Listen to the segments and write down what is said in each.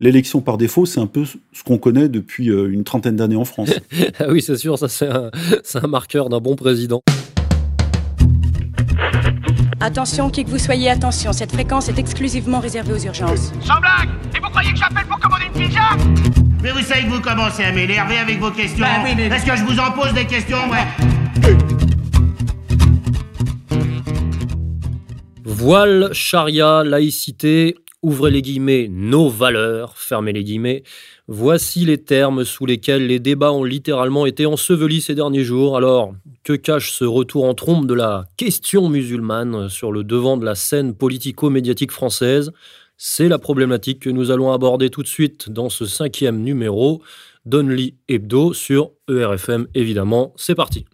L'élection par défaut, c'est un peu ce qu'on connaît depuis euh, une trentaine d'années en France. ah oui, c'est sûr, ça c'est un, un marqueur d'un bon président. Attention, qui que vous soyez, attention, cette fréquence est exclusivement réservée aux urgences. Sans blague Et vous croyez que j'appelle pour commander une pizza? Mais vous savez que vous commencez à m'énerver avec vos questions. Bah oui, mais- Est-ce que je vous en pose des questions, ouais? Voile, charia, laïcité, ouvrez les guillemets, nos valeurs, fermez les guillemets. Voici les termes sous lesquels les débats ont littéralement été ensevelis ces derniers jours. Alors, que cache ce retour en trompe de la question musulmane sur le devant de la scène politico-médiatique française? C'est la problématique que nous allons aborder tout de suite dans ce cinquième numéro d'Only Hebdo sur ERFM, évidemment. C'est parti.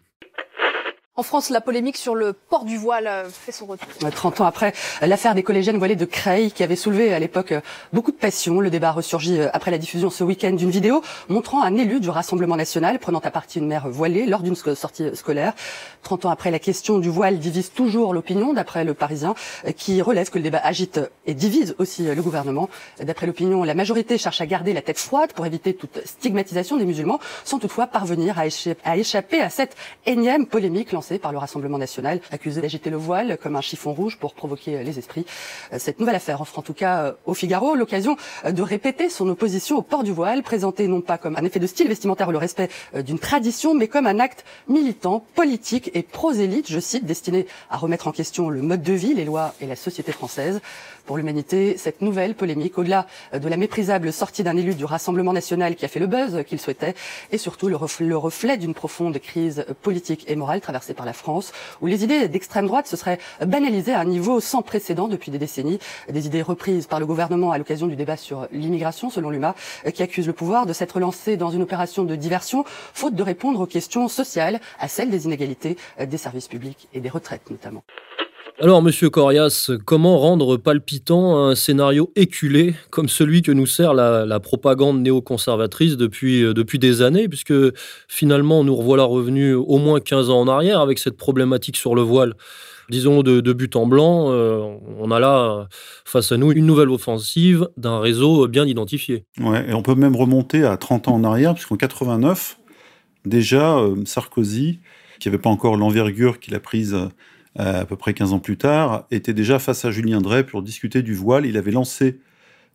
En France, la polémique sur le port du voile euh, fait son retour. 30 ans après l'affaire des collégiennes voilées de Creil, qui avait soulevé à l'époque euh, beaucoup de passion, le débat ressurgit euh, après la diffusion ce week-end d'une vidéo montrant un élu du Rassemblement national prenant à partie une mère voilée lors d'une sortie scolaire. 30 ans après, la question du voile divise toujours l'opinion, d'après le Parisien, qui relève que le débat agite et divise aussi le gouvernement. D'après l'opinion, la majorité cherche à garder la tête froide pour éviter toute stigmatisation des musulmans, sans toutefois parvenir à échapper à cette énième polémique lancée par le Rassemblement national, accusé d'agiter le voile comme un chiffon rouge pour provoquer les esprits. Euh, Cette nouvelle affaire offre en tout cas euh, au Figaro l'occasion euh, de répéter son opposition au port du voile, présenté non pas comme un effet de style vestimentaire ou le respect euh, d'une tradition, mais comme un acte militant, politique et prosélyte, je cite, destiné à remettre en question le mode de vie, les lois et la société française. Pour l'humanité, cette nouvelle polémique, au-delà euh, de la méprisable sortie d'un élu du Rassemblement national qui a fait le buzz qu'il souhaitait, est surtout le reflet, le reflet d'une profonde crise euh, politique et morale traversée par la France, où les idées d'extrême droite se seraient banalisées à un niveau sans précédent depuis des décennies. Des idées reprises par le gouvernement à l'occasion du débat sur l'immigration, selon l'UMA, qui accuse le pouvoir de s'être lancé dans une opération de diversion, faute de répondre aux questions sociales, à celles des inégalités, des services publics et des retraites notamment. Alors, monsieur Corias, comment rendre palpitant un scénario éculé comme celui que nous sert la, propagande néoconservatrice depuis, euh, depuis des années, puisque finalement, nous revoilà revenus au moins 15 ans en arrière avec cette problématique sur le voile. Disons de, but en blanc, euh, on a là face à nous une nouvelle offensive d'un réseau bien identifié. Ouais, et on peut même remonter à 30 ans en arrière, puisqu'en 89, déjà, euh, Sarkozy, qui n'avait pas encore l'envergure qu'il a prise à peu près 15 ans plus tard, était déjà face à Julien Drey pour discuter du voile. Il avait lancé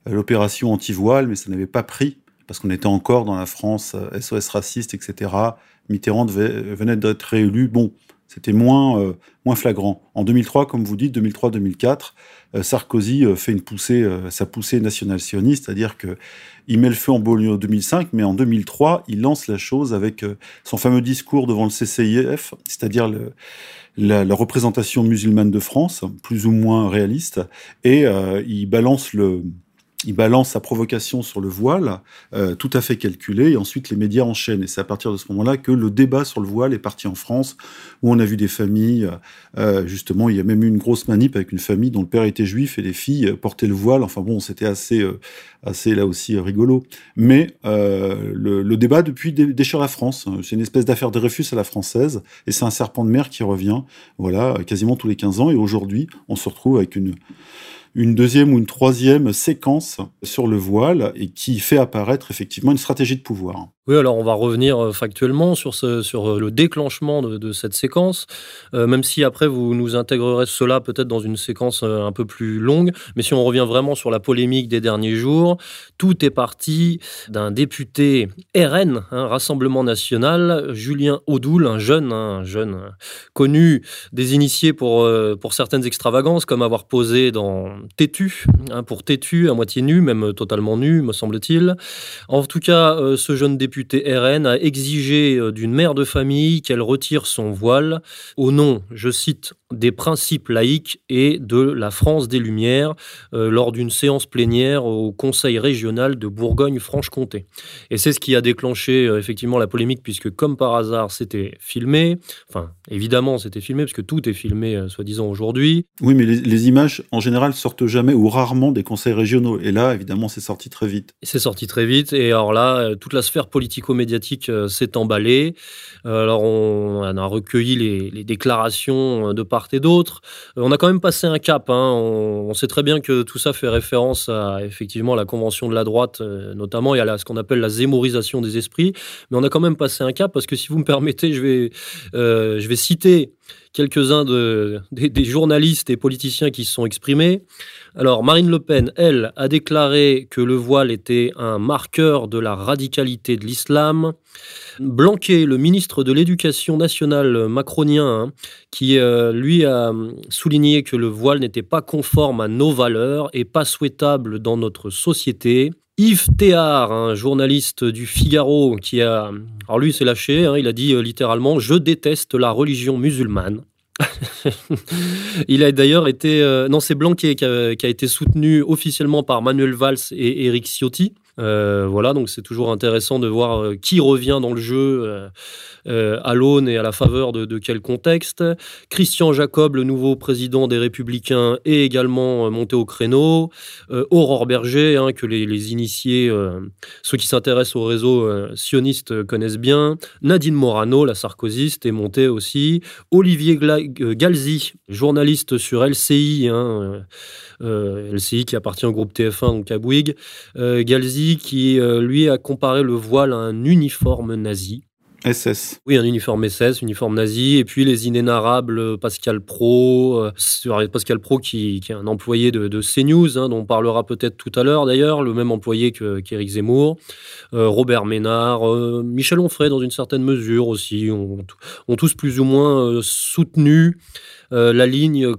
euh, l'opération anti-voile, mais ça n'avait pas pris, parce qu'on était encore dans la France euh, SOS raciste, etc. Mitterrand venait d'être réélu. Bon, c'était moins, euh, moins flagrant. En 2003, comme vous dites, 2003-2004, euh, Sarkozy euh, fait une poussée, euh, sa poussée nationale sioniste, c'est-à-dire que il met le feu en banlieue en 2005, mais en 2003, il lance la chose avec euh, son fameux discours devant le CCIF, c'est-à-dire la représentation musulmane de France, plus ou moins réaliste, et euh, il balance le il balance sa provocation sur le voile, euh, tout à fait calculé, et ensuite les médias enchaînent. Et c'est à partir de ce moment-là que le débat sur le voile est parti en France, où on a vu des familles, euh, justement, il y a même eu une grosse manip avec une famille dont le père était juif et les filles euh, portaient le voile. Enfin bon, c'était assez, euh, assez là aussi euh, rigolo. Mais euh, le, le débat depuis dé- déchire la France. C'est une espèce d'affaire de Dreyfus à la française, et c'est un serpent de mer qui revient, voilà, quasiment tous les 15 ans. Et aujourd'hui, on se retrouve avec une une deuxième ou une troisième séquence sur le voile et qui fait apparaître effectivement une stratégie de pouvoir. Oui, alors on va revenir euh, factuellement sur, sur euh, le déclenchement de, cette séquence, euh, même si après vous nous intégrerez cela peut-être dans une séquence un peu plus longue, mais si on revient vraiment sur la polémique des derniers jours, tout est parti d'un député RN, hein, Rassemblement National, Julien Audoul, un jeune, hein, un jeune connu des initiés pour, pour certaines extravagances, comme avoir posé dans Tétu, hein, pour Tétu, à moitié nu, même totalement nu, me semble-t-il. En tout cas, ce jeune député A exigé euh, d'une mère de famille qu'elle retire son voile au nom, je cite, des principes laïques et de la France des Lumières euh, lors d'une séance plénière au Conseil régional de Bourgogne-Franche-Comté. Et c'est ce qui a déclenché euh, effectivement la polémique puisque comme par hasard c'était filmé, enfin évidemment c'était filmé parce que tout est filmé euh, soi-disant aujourd'hui. Oui, mais les, les images en général sortent jamais ou rarement des conseils régionaux. Et là, évidemment, c'est sorti très vite. C'est sorti très vite et alors là, toute la sphère politico-médiatique s'est emballée. Alors on, on a recueilli les, les déclarations de part et d'autre. on a quand même passé un cap. Hein. On, sait très bien que tout ça fait référence à effectivement la convention de la droite, notamment, et à ce qu'on appelle la zémorisation des esprits. Mais on a quand même passé un cap parce que si vous me permettez, je vais, je vais citer quelques-uns de, des, journalistes et politiciens qui se sont exprimés. Alors, Marine Le Pen, elle, a déclaré que le voile était un marqueur de la radicalité de l'islam. Blanquet, le ministre de l'Éducation nationale macronien, hein, qui euh, lui a souligné que le voile n'était pas conforme à nos valeurs et pas souhaitable dans notre société. Yves Théard, un journaliste du Figaro, qui a, alors lui s'est lâché, hein, il a dit euh, littéralement Je déteste la religion musulmane. il a d'ailleurs été. Euh, non, c'est Blanquet qui a, qui a, été soutenu officiellement par Manuel Valls et Eric Ciotti. Euh, voilà, donc c'est toujours intéressant de voir euh, qui revient dans le jeu euh, à l'aune et à la faveur de, quel contexte. Christian Jacob, le nouveau président des Républicains, est également monté au créneau. Aurore Berger, hein, que les, initiés, ceux qui s'intéressent au réseau sioniste connaissent bien. Nadine Morano, la sarkozyste, est montée aussi. Olivier Galzi, journaliste sur LCI, hein, LCI qui appartient au groupe TF1, donc à Bouygues. Galzi qui, euh, lui, a comparé le voile à un uniforme nazi. SS. Oui, un uniforme SS, uniforme nazi, et puis les inénarrables Pascal Pro, euh, Pascal Pro qui, est un employé de, CNews, hein, dont on parlera peut-être tout à l'heure d'ailleurs, le même employé qu'Éric Zemmour, euh, Robert Ménard, Michel Onfray dans une certaine mesure aussi, ont, tous plus ou moins soutenu la ligne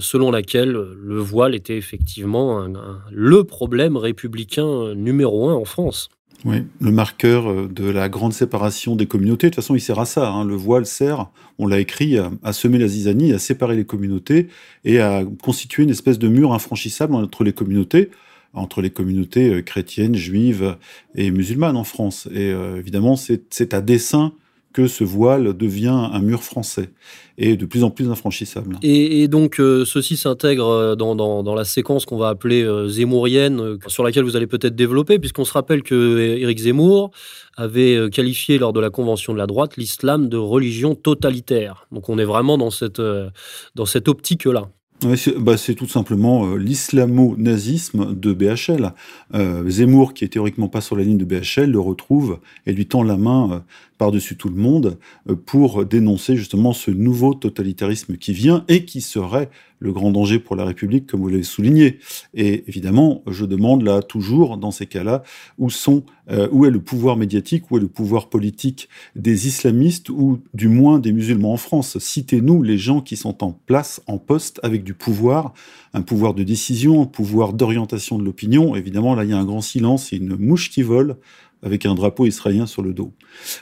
selon laquelle le voile était effectivement le problème républicain numéro un en France. Oui, le marqueur euh, de la grande séparation des communautés. De toute façon, il sert à ça. Hein. Le voile sert, on l'a écrit, à, semer la zizanie, à séparer les communautés et à constituer une espèce de mur infranchissable entre les communautés, entre les communautés euh, chrétiennes, juives et musulmanes en France. Et euh, évidemment, c'est à dessein que ce voile devient un mur français et de plus en plus infranchissable. Et, donc, euh, ceci s'intègre euh, dans, dans, la séquence qu'on va appeler euh, zémourienne, sur laquelle vous allez peut-être développer, puisqu'on se rappelle que Éric Zemmour avait qualifié lors de la Convention de la droite l'islam de religion totalitaire. Donc, on est vraiment dans cette, dans cette optique-là. Bah, c'est tout simplement euh, l'islamo-nazisme de BHL. Euh, Zemmour, qui est théoriquement pas sur la ligne de BHL, le retrouve et lui tend la main euh, par-dessus tout le monde pour dénoncer justement ce nouveau totalitarisme qui vient et qui serait le grand danger pour la République, comme vous l'avez souligné. Et évidemment, je demande là toujours, dans ces cas-là, où sont, euh, où est le pouvoir médiatique, où est le pouvoir politique des islamistes ou du moins des musulmans en France? Citez-nous les gens qui sont en place, en poste, avec du pouvoir, un pouvoir de décision, un pouvoir d'orientation de l'opinion. Évidemment, là, il y a un grand silence et une mouche qui vole avec un drapeau israélien sur le dos.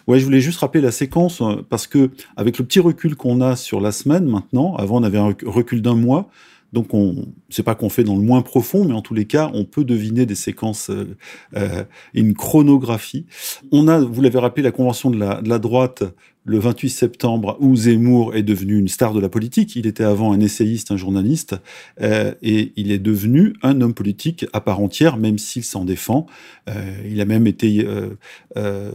Ouais, je voulais juste rappeler la séquence euh, parce que avec le petit recul qu'on a sur la semaine maintenant, avant on avait un recul d'un mois, donc on, c'est pas qu'on fait dans le moins profond, mais en tous les cas, on peut deviner des séquences, euh, euh une chronographie. On a, vous l'avez rappelé, la convention de la, de la droite le 28 septembre où Zemmour est devenu une star de la politique. Il était avant un essayiste, un journaliste, euh, et il est devenu un homme politique à part entière, même s'il s'en défend. Euh, il a même été euh, euh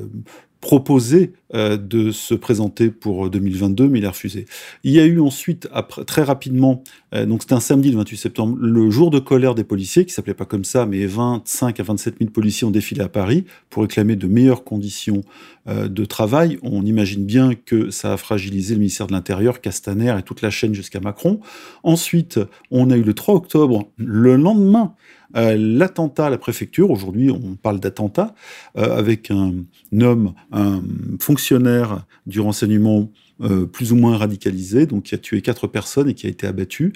proposé euh, de se présenter pour 2022, mais il a refusé. Il y a eu ensuite, très rapidement, euh, donc c'était un samedi le 28 septembre, le jour de colère des policiers, qui s'appelait pas comme ça, mais 25 à 27 000 policiers ont défilé à Paris pour réclamer de meilleures conditions euh, de travail. On imagine bien que ça a fragilisé le ministère de l'Intérieur, Castaner et toute la chaîne jusqu'à Macron. Ensuite, on a eu le 3 octobre, le lendemain, euh, l'attentat à la préfecture, aujourd'hui on parle d'attentat, euh, avec un, homme, un fonctionnaire du renseignement euh, plus ou moins radicalisé, donc qui a tué quatre personnes et qui a été abattu.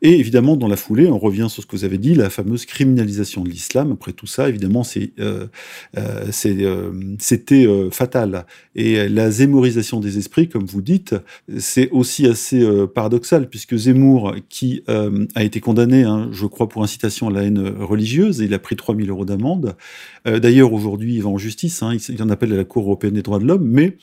Et évidemment, dans la foulée, on revient sur ce que vous avez dit, la fameuse criminalisation de l'islam. Après tout ça, évidemment, c'est, euh, euh, euh c'était fatal. Et la zémorisation des esprits, comme vous dites, c'est aussi assez paradoxal, puisque Zemmour, qui a été condamné, hein, je crois, pour incitation à la haine religieuse, il a pris 3000 euros d'amende. D'ailleurs, aujourd'hui, il va en justice, hein, il, en appelle à la Cour européenne des droits de l'homme, mais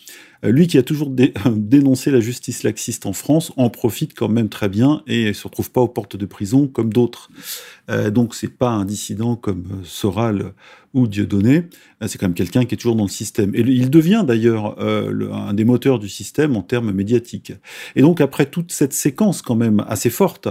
lui qui a toujours dénoncé la justice laxiste en France en profite quand même très bien et ne se retrouve pas aux portes de prison comme d'autres. Euh, donc c'est pas un dissident comme euh, Soral ou Dieudonné, euh, c'est quand même quelqu'un qui est toujours dans le système. Et il devient d'ailleurs euh, un des moteurs du système en termes médiatiques. Et donc après toute cette séquence quand même assez forte,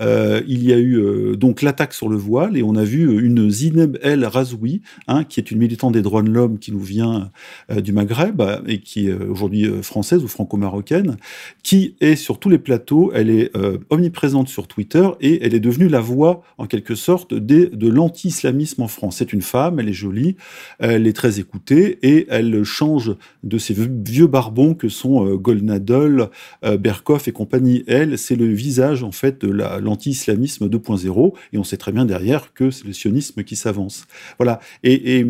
euh, il y a eu donc l'attaque sur le voile et on a vu une Zineb El Razoui, hein, qui est une militante des droits de l'homme qui nous vient du Maghreb et qui est aujourd'hui française ou franco-marocaine, qui est sur tous les plateaux, elle est omniprésente sur Twitter et elle est devenue la voix en quelque sorte de l'anti-islamisme en France. C'est une femme, elle est jolie, elle est très écoutée et elle change de ces vieux barbons que sont Golnadol, Berkoff et compagnie. Elle, c'est le visage en fait de la l'anti-islamisme 2.0, et on sait très bien derrière que c'est le sionisme qui s'avance. Voilà. Et,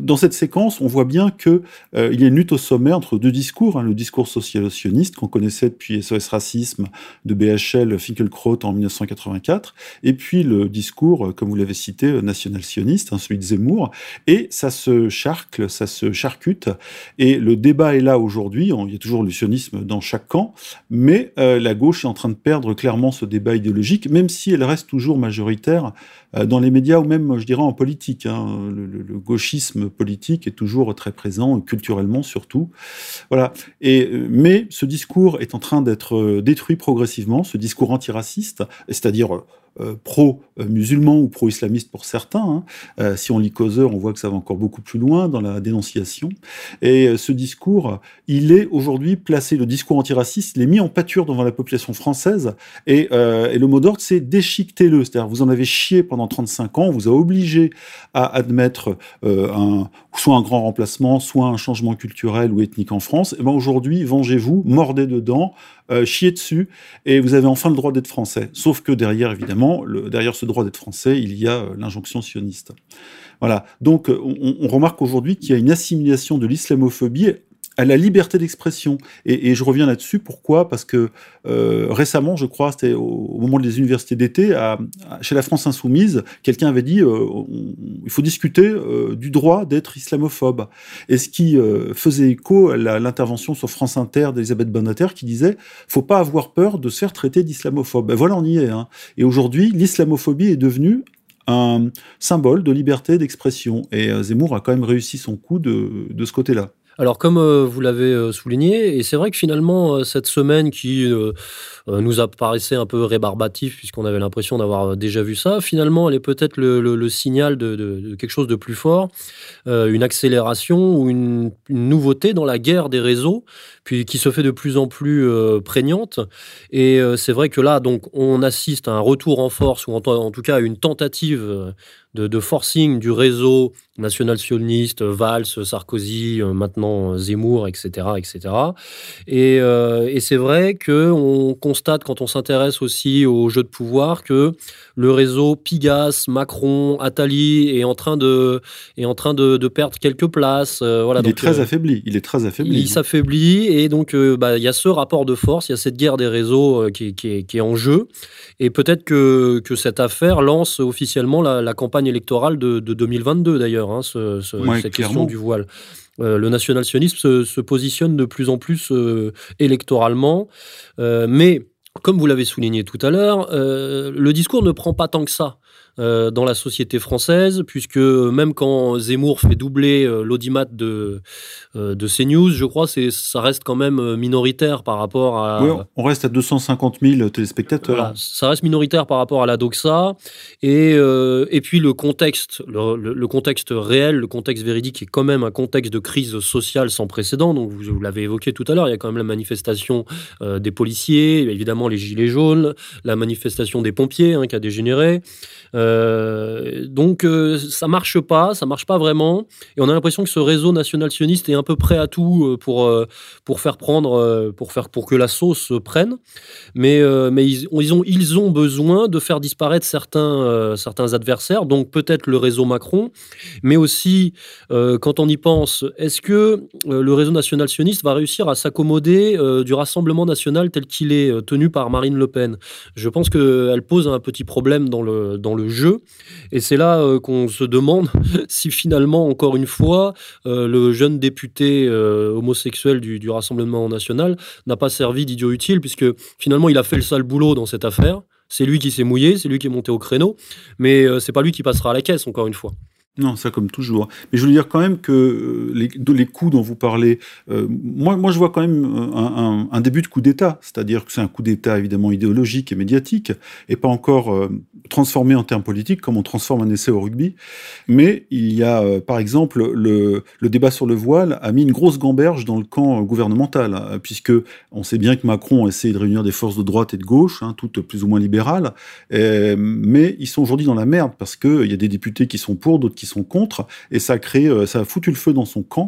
dans cette séquence, on voit bien que euh, il y a une lutte au sommet entre deux discours, hein, le discours social-sioniste qu'on connaissait depuis SOS Racisme de BHL Finkelkraut en 1984, et puis le discours, euh, comme vous l'avez cité, euh, national-sioniste, hein, celui de Zemmour, et ça se charcle, ça se charcute, et le débat est là aujourd'hui, il y a toujours le dans chaque camp, mais la gauche est en train de perdre clairement ce débat idéologique même si elle reste toujours majoritaire euh, dans les médias ou même, je dirais, en politique. Hein. Le, gauchisme politique est toujours très présent, culturellement surtout. Voilà. Et, euh, mais ce discours est en train d'être euh, détruit progressivement, ce discours antiraciste, c'est-à-dire euh, pro-musulman ou pro-islamiste pour certains. Hein. Euh, si on lit Causeur, on voit que ça va encore beaucoup plus loin dans la dénonciation. Et euh, ce discours, il est aujourd'hui placé, le discours antiraciste, il est mis en pâture devant la population française. Et, le mot d'ordre, c'est déchiquetez-le. C'est-à-dire, vous en avez chié pendant 35 ans, on vous a obligé à admettre soit un grand remplacement, soit un changement culturel ou ethnique en France. Et ben aujourd'hui, vengez-vous, mordez dedans, euh, chier dessus, et vous avez enfin le droit d'être français. Sauf que derrière, évidemment, derrière ce droit d'être français, il y a euh, l'injonction sioniste. Voilà. Donc, euh, on, on remarque aujourd'hui qu'il y a une assimilation de l'islamophobie à la liberté d'expression. Et, je reviens là-dessus. Pourquoi? Parce que euh, récemment, je crois, c'était au, moment des universités d'été, chez la France insoumise, quelqu'un avait dit euh, il faut discuter euh, du droit d'être islamophobe. Et ce qui faisait écho à l'intervention sur France Inter d'Elisabeth Banater qui disait faut pas avoir peur de se faire traiter d'islamophobe. Ben voilà, on y est. Hein. Et aujourd'hui, l'islamophobie est devenue un symbole de liberté d'expression. Et Zemmour a quand même réussi son coup de, de ce côté-là. Alors, comme euh, vous l'avez euh, souligné, et c'est vrai que finalement, euh, cette semaine qui nous apparaissait un peu rébarbatif, puisqu'on avait l'impression d'avoir déjà vu ça, finalement, elle est peut-être le, signal de, quelque chose de plus fort, une accélération ou une, nouveauté dans la guerre des réseaux, puis qui se fait de plus en plus prégnante. Et c'est vrai que là, donc, on assiste à un retour en force, ou en tout cas à une tentative de, forcing du réseau national-sioniste, Valls, Sarkozy, euh, maintenant euh, Zemmour, etc. etc. Et, euh, et c'est vrai qu'on constate, quand on s'intéresse aussi au jeu de pouvoir, que le réseau Pigas, Macron, Attali est en train de, est en train de, perdre quelques places. voilà, il est très affaibli. Il est très affaibli. Il s'affaiblit et donc bah, il y a ce rapport de force, il y a cette guerre des réseaux qui, qui, est, qui, est, en jeu. Et peut-être que, que cette affaire lance officiellement la, la campagne électorale de, 2022 d'ailleurs, hein, cette question du voile. Euh, le national-sionisme se, positionne de plus en plus euh, électoralement, euh, mais comme vous l'avez souligné tout à l'heure, le discours ne prend pas tant que ça. Euh, dans la société française, puisque même quand Zemmour fait doubler euh, l'audimat de, euh, de CNews, je crois, c'est, ça reste quand même minoritaire par rapport à... Oui, on reste à 250 000 téléspectateurs. ça reste minoritaire par rapport à la doxa. Et, et puis le contexte, le, contexte réel, le contexte véridique est quand même un contexte de crise sociale sans précédent. Donc vous, l'avez évoqué tout à l'heure, il y a quand même la manifestation des policiers, évidemment les gilets jaunes, la manifestation des pompiers hein, qui a dégénéré. Euh, donc euh, ça marche pas, ça marche pas vraiment, et on a l'impression que ce réseau national sioniste est un peu prêt à tout euh, pour pour faire prendre, pour faire pour que la sauce prenne, mais mais ils, ils, ont ils ont besoin de faire disparaître certains certains adversaires, donc peut-être le réseau Macron, mais aussi quand on y pense, est-ce que le réseau national sioniste va réussir à s'accommoder du Rassemblement national tel qu'il est tenu par Marine Le Pen? Je pense qu'elle pose un petit problème dans le dans le jeu. Et c'est là euh, qu'on se demande si finalement, encore une fois, euh, le jeune député euh, homosexuel du, Rassemblement national n'a pas servi d'idiot utile, puisque finalement, il a fait le sale boulot dans cette affaire. C'est lui qui s'est mouillé, c'est lui qui est monté au créneau, mais c'est pas lui qui passera à la caisse, encore une fois. Non, ça comme toujours. Mais je veux dire quand même que euh, les, les coups dont vous parlez, euh, moi, moi je vois quand même un, un, début de coup d'État, c'est-à-dire que c'est un coup d'État évidemment idéologique et médiatique, et pas encore euh, transformé en termes politiques comme on transforme un essai au rugby. Mais il y a, par exemple, le, le, débat sur le voile a mis une grosse gamberge dans le camp gouvernemental, hein, puisque on sait bien que Macron a essayé de réunir des forces de droite et de gauche, hein, toutes plus ou moins libérales, mais ils sont aujourd'hui dans la merde parce qu'il y a des députés qui sont pour, d'autres qui sont contre, et ça a euh, ça a foutu le feu dans son camp,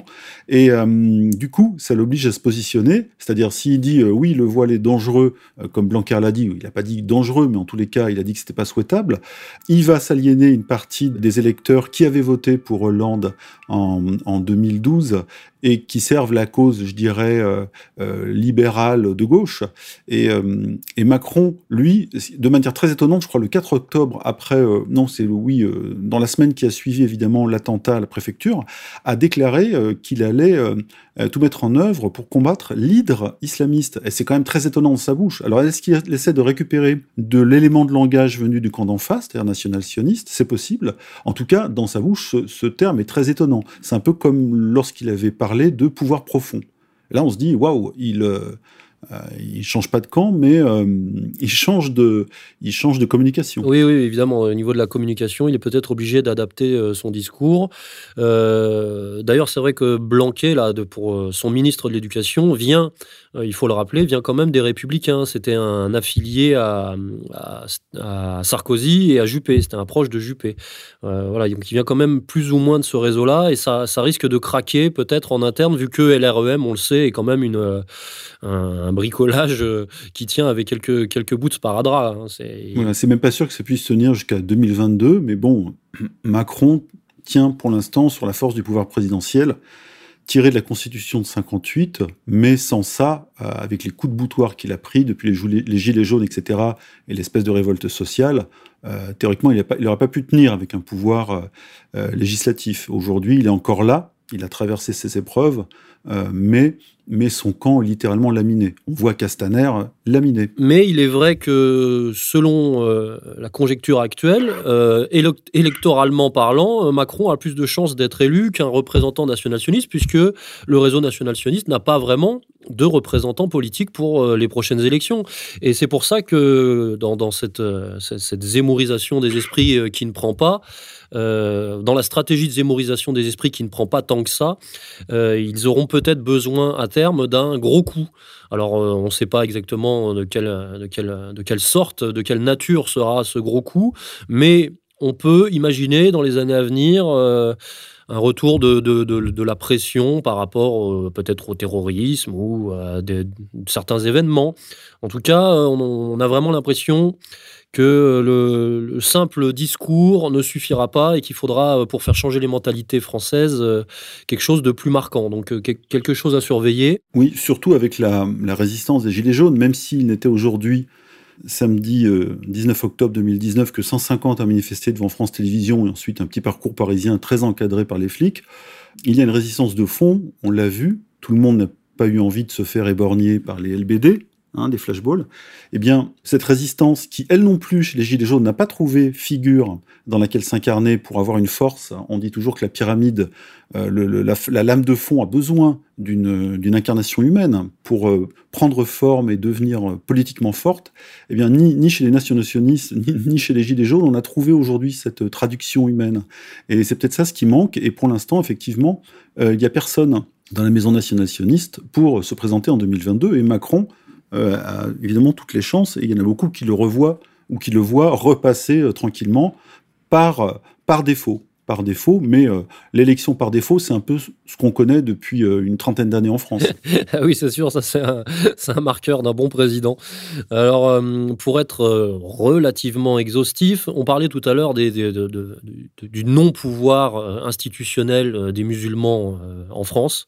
et euh, du coup, ça l'oblige à se positionner, c'est-à-dire s'il dit euh, oui, le voile est dangereux, comme Blanquer l'a dit, il n'a pas dit dangereux, mais en tous les cas, il a dit que c'était pas souhaitable, il va s'aliéner une partie des électeurs qui avaient voté pour Hollande en, en 2012 et qui servent la cause, je dirais, euh, euh, libérale de gauche. Et, euh, et, Macron, lui, de manière très étonnante, je crois le 4 octobre, après, non, c'est oui, dans la semaine qui a suivi évidemment l'attentat à la préfecture, a déclaré qu'il allait tout mettre en œuvre pour combattre l'hydre islamiste. Et c'est quand même très étonnant de sa bouche. Alors, est-ce qu'il essaie de récupérer de l'élément de langage venu du camp d'en face, c'est-à-dire national-sioniste C'est possible. En tout cas, dans sa bouche, ce, ce terme est très étonnant. C'est un peu comme lorsqu'il avait parlé de pouvoir profond. là, on se dit, waouh, il, euh, euh, il change pas de camp, mais euh, il change de, il change de communication. Oui, oui, évidemment. Au niveau de la communication, il est peut-être obligé d'adapter son discours. D'ailleurs, c'est vrai que Blanquet, là, pour son ministre de l'Éducation, vient euh, il faut le rappeler, vient quand même des Républicains. C'était un affilié à, Sarkozy et à Juppé. C'était un proche de Juppé. Euh, voilà, donc il vient quand même plus ou moins de ce réseau-là et ça, risque de craquer peut-être en interne vu que LREM, on le sait, est quand même une, euh, un, bricolage qui tient avec quelques, quelques bouts de sparadrap. Hein. C'est même pas sûr que ça puisse tenir jusqu'à 2022, mais bon, Macron tient pour l'instant sur la force du pouvoir présidentiel tiré de la Constitution de 58, mais sans ça, euh, avec les coups de boutoir qu'il a pris depuis les, gilets jaunes, etc., et l'espèce de révolte sociale, euh, théoriquement, il n'aurait pas, pu tenir avec un pouvoir euh, législatif. Aujourd'hui, il est encore là, il a traversé ces épreuves, mais mais son camp littéralement laminé. On voit Castaner laminé. Mais il est vrai que selon euh, la conjecture actuelle, euh, électoralement parlant, euh, Macron a plus de chances d'être élu qu'un représentant national-sioniste, puisque le réseau national-sioniste n'a pas vraiment de représentants politiques pour les prochaines élections. Et c'est pour ça que dans, cette, cette, zémorisation des esprits qui ne prend pas, dans la stratégie de zémorisation des esprits qui ne prend pas tant que ça, ils auront peut-être besoin à terme d'un gros coup. Alors, euh, on ne sait pas exactement de quelle, de, quelle, de quelle sorte, de quelle nature sera ce gros coup, mais on peut imaginer dans les années à venir euh, un retour de, de, de, la pression par rapport peut-être au terrorisme ou à certains événements. En tout cas, on, on a vraiment l'impression que le, simple discours ne suffira pas et qu'il faudra, euh, pour faire changer les mentalités françaises, euh, quelque chose de plus marquant. Donc euh, quelque chose à surveiller. Oui, surtout avec la, résistance des Gilets jaunes, même s'il n'était aujourd'hui samedi 19 octobre 2019 que 150 a manifesté devant France Télévisions et ensuite un petit parcours parisien très encadré par les flics. Il y a une résistance de fond, on l'a vu, tout le monde n'a pas eu envie de se faire éborgner par les LBD, Hein, des flashballs, eh bien, cette résistance qui, elle non plus, chez les Gilets jaunes, n'a pas trouvé figure dans laquelle s'incarner pour avoir une force, on dit toujours que la pyramide, euh, la, lame de fond a besoin d'une incarnation humaine pour euh, prendre forme et devenir euh, politiquement forte, eh bien, ni, chez les nationalistes, ni, ni, chez les Gilets jaunes, on a trouvé aujourd'hui cette traduction humaine. Et c'est peut-être ça ce qui manque, et pour l'instant, effectivement, il n'y a personne dans la maison nationaliste pour se présenter en 2022, et Macron a évidemment toutes les chances, et il y en a beaucoup qui le revoient ou qui le voient repasser euh, tranquillement par, euh, par défaut par défaut, mais l'élection par défaut, c'est un peu ce qu'on connaît depuis une trentaine d'années en France. Ah oui, c'est sûr, ça c'est un, un, marqueur d'un bon président. Alors, pour être relativement exhaustif, on parlait tout à l'heure des, du non-pouvoir institutionnel des musulmans en France,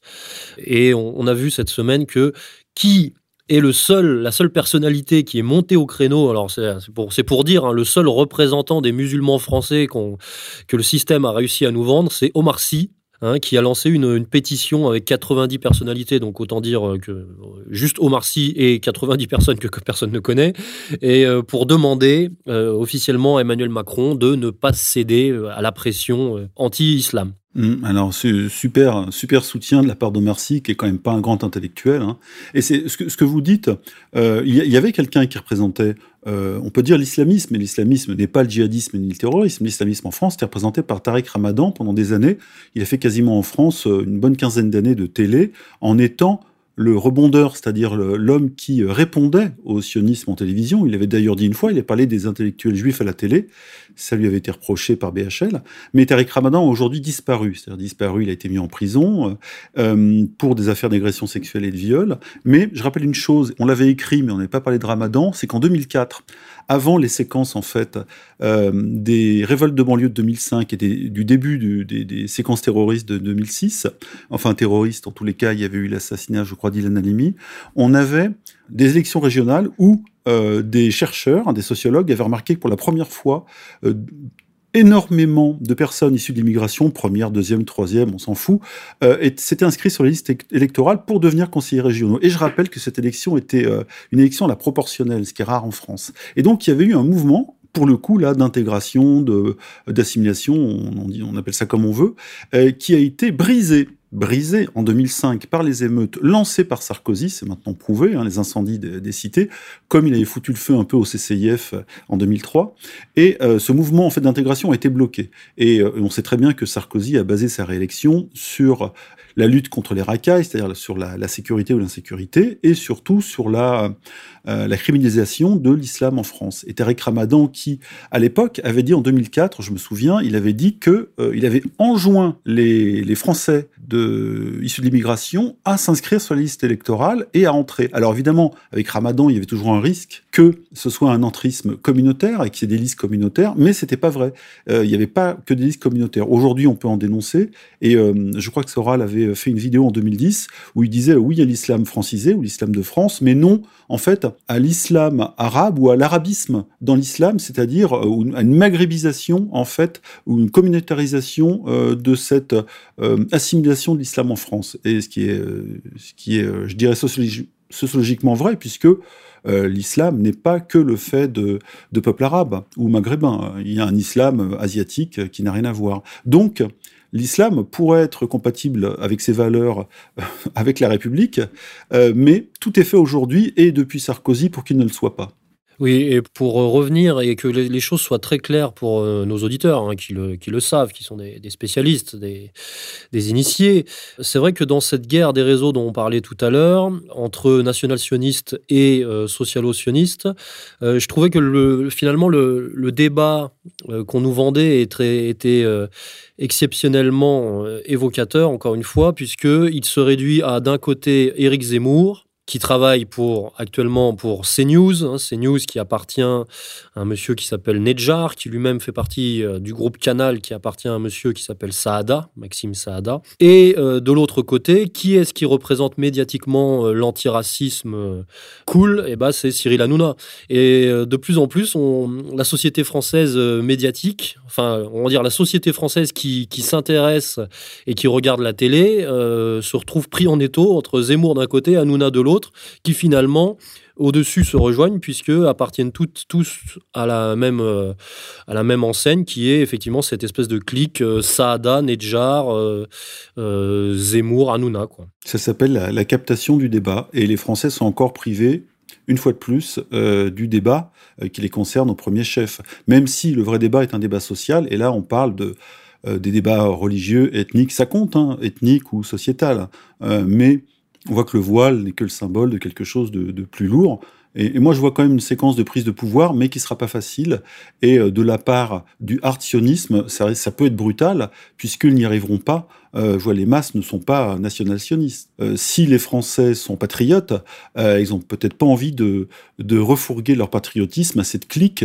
et on, a vu cette semaine que qui et le seul, la seule personnalité qui est montée au créneau, alors c'est pour, dire, hein, le seul représentant des musulmans français que le système a réussi à nous vendre, c'est Omar Sy, hein, qui a lancé une, pétition avec 90 personnalités, donc autant dire que juste Omar Sy et 90 personnes que, personne ne connaît, et pour demander officiellement à Emmanuel Macron de ne pas céder à la pression anti-islam. Hum, alors, c'est super, super soutien de la part de Mercy, qui est quand même pas un grand intellectuel. Hein. Et c'est ce que, ce que vous dites. Euh, il y, avait quelqu'un qui représentait, euh, on peut dire l'islamisme, mais l'islamisme n'est pas le djihadisme ni le terrorisme. L'islamisme en France était représenté par Tarek Ramadan pendant des années. Il a fait quasiment en France euh, une bonne quinzaine d'années de télé en étant le rebondeur, c'est-à-dire l'homme qui répondait au sionisme en télévision. Il avait d'ailleurs dit une fois, il a parlé des intellectuels juifs à la télé, ça lui avait été reproché par BHL, mais Tariq Ramadan a aujourd'hui disparu, c'est-à-dire disparu, il a été mis en prison euh, pour des affaires d'agression sexuelle et de viol. Mais je rappelle une chose, on l'avait écrit, mais on n'avait pas parlé de Ramadan, c'est qu'en 2004, avant les séquences en fait euh, des révoltes de banlieue de 2005 et du début des, séquences terroristes de 2006, enfin terroristes en tous les cas, il y avait eu l'assassinat, je crois, d'Ilan Halimi, on avait des élections régionales où euh, des chercheurs, des sociologues avaient remarqué que pour la première fois, euh, énormément de personnes issues de l'immigration, première, deuxième, troisième, on s'en fout, euh, s'étaient inscrits sur les listes électorales pour devenir conseillers régionaux. Et je rappelle que cette élection était euh, une élection à la proportionnelle, ce qui est rare en France. Et donc il y avait eu un mouvement pour le coup là d'intégration, de d'assimilation, on, dit, on appelle ça comme on veut, euh, qui a été brisé brisé en 2005 par les émeutes lancées par Sarkozy, c'est maintenant prouvé, hein, les incendies des, cités, comme il avait foutu le feu un peu au CCIF euh, en 2003. Et euh, ce mouvement en fait d'intégration a été bloqué. Et euh, on sait très bien que Sarkozy a basé sa réélection sur la lutte contre les racailles, c'est-à-dire sur la, sécurité ou l'insécurité, et surtout sur la, la criminalisation de l'islam en France. Et Tarek Ramadan, qui à l'époque avait dit en 2004, je me souviens, il avait dit que il avait enjoint les Français de, issus de l'immigration à s'inscrire sur la liste électorale et à entrer. Alors évidemment, avec Ramadan, il y avait toujours un risque que ce soit un entrisme communautaire et qu'il y ait des listes communautaires, mais c'était pas vrai. Euh, il n'y avait pas que des listes communautaires. Aujourd'hui, on peut en dénoncer. Et je crois que Soral avait fait une vidéo en 2010 où il disait oui à l'islam francisé ou l'islam de France, mais non en fait à l'islam arabe ou à l'arabisme dans l'islam, c'est-à-dire euh, à une maghrébisation en fait ou une communautarisation euh, de cette euh, assimilation de l'islam en France. Et ce qui est, ce qui est, je dirais sociologiquement vrai, puisque l'islam n'est pas que le fait de, de peuples arabes ou maghrébins. Il y a un islam asiatique qui n'a rien à voir. Donc, l'islam pourrait être compatible avec ses valeurs, euh, avec la République, euh, mais tout est fait aujourd'hui et depuis Sarkozy pour qu'il ne le soit pas. Oui, et pour euh, revenir et que les, choses soient très claires pour euh, nos auditeurs, hein, qui, le, savent, qui sont des, spécialistes, des, initiés, c'est vrai que dans cette guerre des réseaux dont on parlait tout à l'heure, entre national-sionistes et euh, socialo-sionistes, je trouvais que le, finalement le, le débat qu'on nous vendait était exceptionnellement évocateur, encore une fois, puisqu'il se réduit à d'un côté Éric Zemmour, qui travaille pour, actuellement pour CNews, hein, CNews qui appartient à un monsieur qui s'appelle Nedjar, qui lui-même fait partie euh, du groupe Canal, qui appartient à un monsieur qui s'appelle Saada, Maxime Saada. Et euh, de l'autre côté, qui est-ce qui représente médiatiquement euh, l'antiracisme cool? Eh ben, c'est Cyril Hanouna. Et de plus en plus, on, la société française médiatique, enfin, on va dire la société française qui, qui s'intéresse et qui regarde la télé, se retrouve pris en étau entre Zemmour d'un côté, Hanouna de l'autre qui finalement au-dessus se rejoignent puisque appartiennent toutes, tous à la même euh, à la même enseigne qui est effectivement cette espèce de clique euh, Saada, Nedjar, euh, Zemmour, Hanouna. Ça s'appelle la, captation du débat et les Français sont encore privés une fois de plus du débat qui les concerne au premier chef. Même si le vrai débat est un débat social et là on parle de des débats religieux, ethniques, ça compte, hein, ethnique ou sociétal, mais on voit que le voile n'est que le symbole de quelque chose de, plus lourd. Et, moi, je vois quand même une séquence de prise de pouvoir, mais qui sera pas facile. Et euh, de la part du sionisme, ça, ça peut être brutal, puisqu'ils n'y arriveront pas je vois les masses ne sont pas national-sionistes. Euh, si les Français sont patriotes, euh, ils ont peut-être pas envie de, de refourguer leur patriotisme à cette clique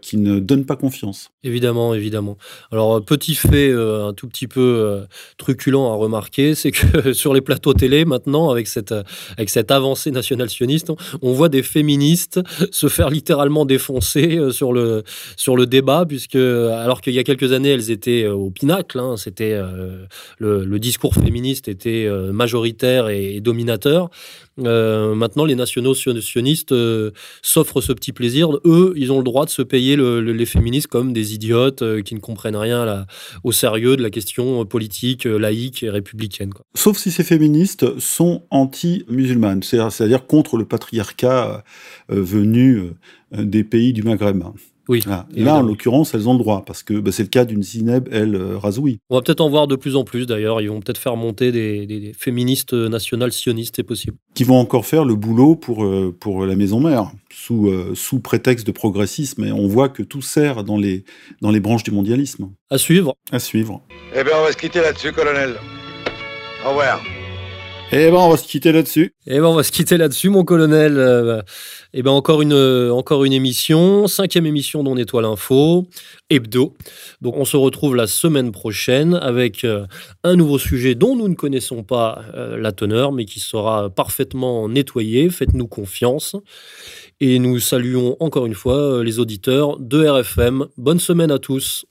qui ne donne pas confiance. Évidemment, évidemment. Alors, petit fait un tout petit peu truculent à remarquer, c'est que sur les plateaux télé, maintenant, avec cette, avec cette avancée national-sioniste, on voit des féministes se faire littéralement défoncer sur le, sur le débat, puisque alors qu'il y a quelques années, elles étaient au pinacle, hein, c'était le, discours féministe était majoritaire et, dominateur. maintenant, les nationaux sionistes s'offrent ce petit plaisir. Eux, ils ont le droit de se payer les féministes comme des idiotes qui ne comprennent rien au sérieux de la question politique, laïque et républicaine. Sauf si ces féministes sont anti-musulmanes, c'est-à-dire contre le patriarcat venu des pays du Maghreb. Oui. Là, en l'occurrence, elles ont le droit, parce que bah, c'est le cas d'une Zineb El euh, Razoui. On va peut-être en voir de plus en plus, d'ailleurs. Ils vont peut-être faire monter des, féministes nationales sionistes, c'est possible. Qui vont encore faire le boulot pour, euh, pour la maison mère, sous, euh, sous prétexte de progressisme. Et on voit que tout sert dans les, dans les branches du mondialisme. À suivre. À suivre. Eh bien, on va se quitter là-dessus, colonel. Au revoir. Eh ben, on va se quitter là-dessus. Eh ben, on va se quitter là-dessus, mon colonel. Euh, eh ben, encore une, encore une émission, cinquième émission d'On Nettoie l'info, hebdo. Donc, on se retrouve la semaine prochaine avec euh, un nouveau sujet dont nous ne connaissons pas euh, la teneur, mais qui sera parfaitement nettoyé. Faites-nous confiance. Et nous saluons encore une fois les auditeurs de RFM. Bonne semaine à tous.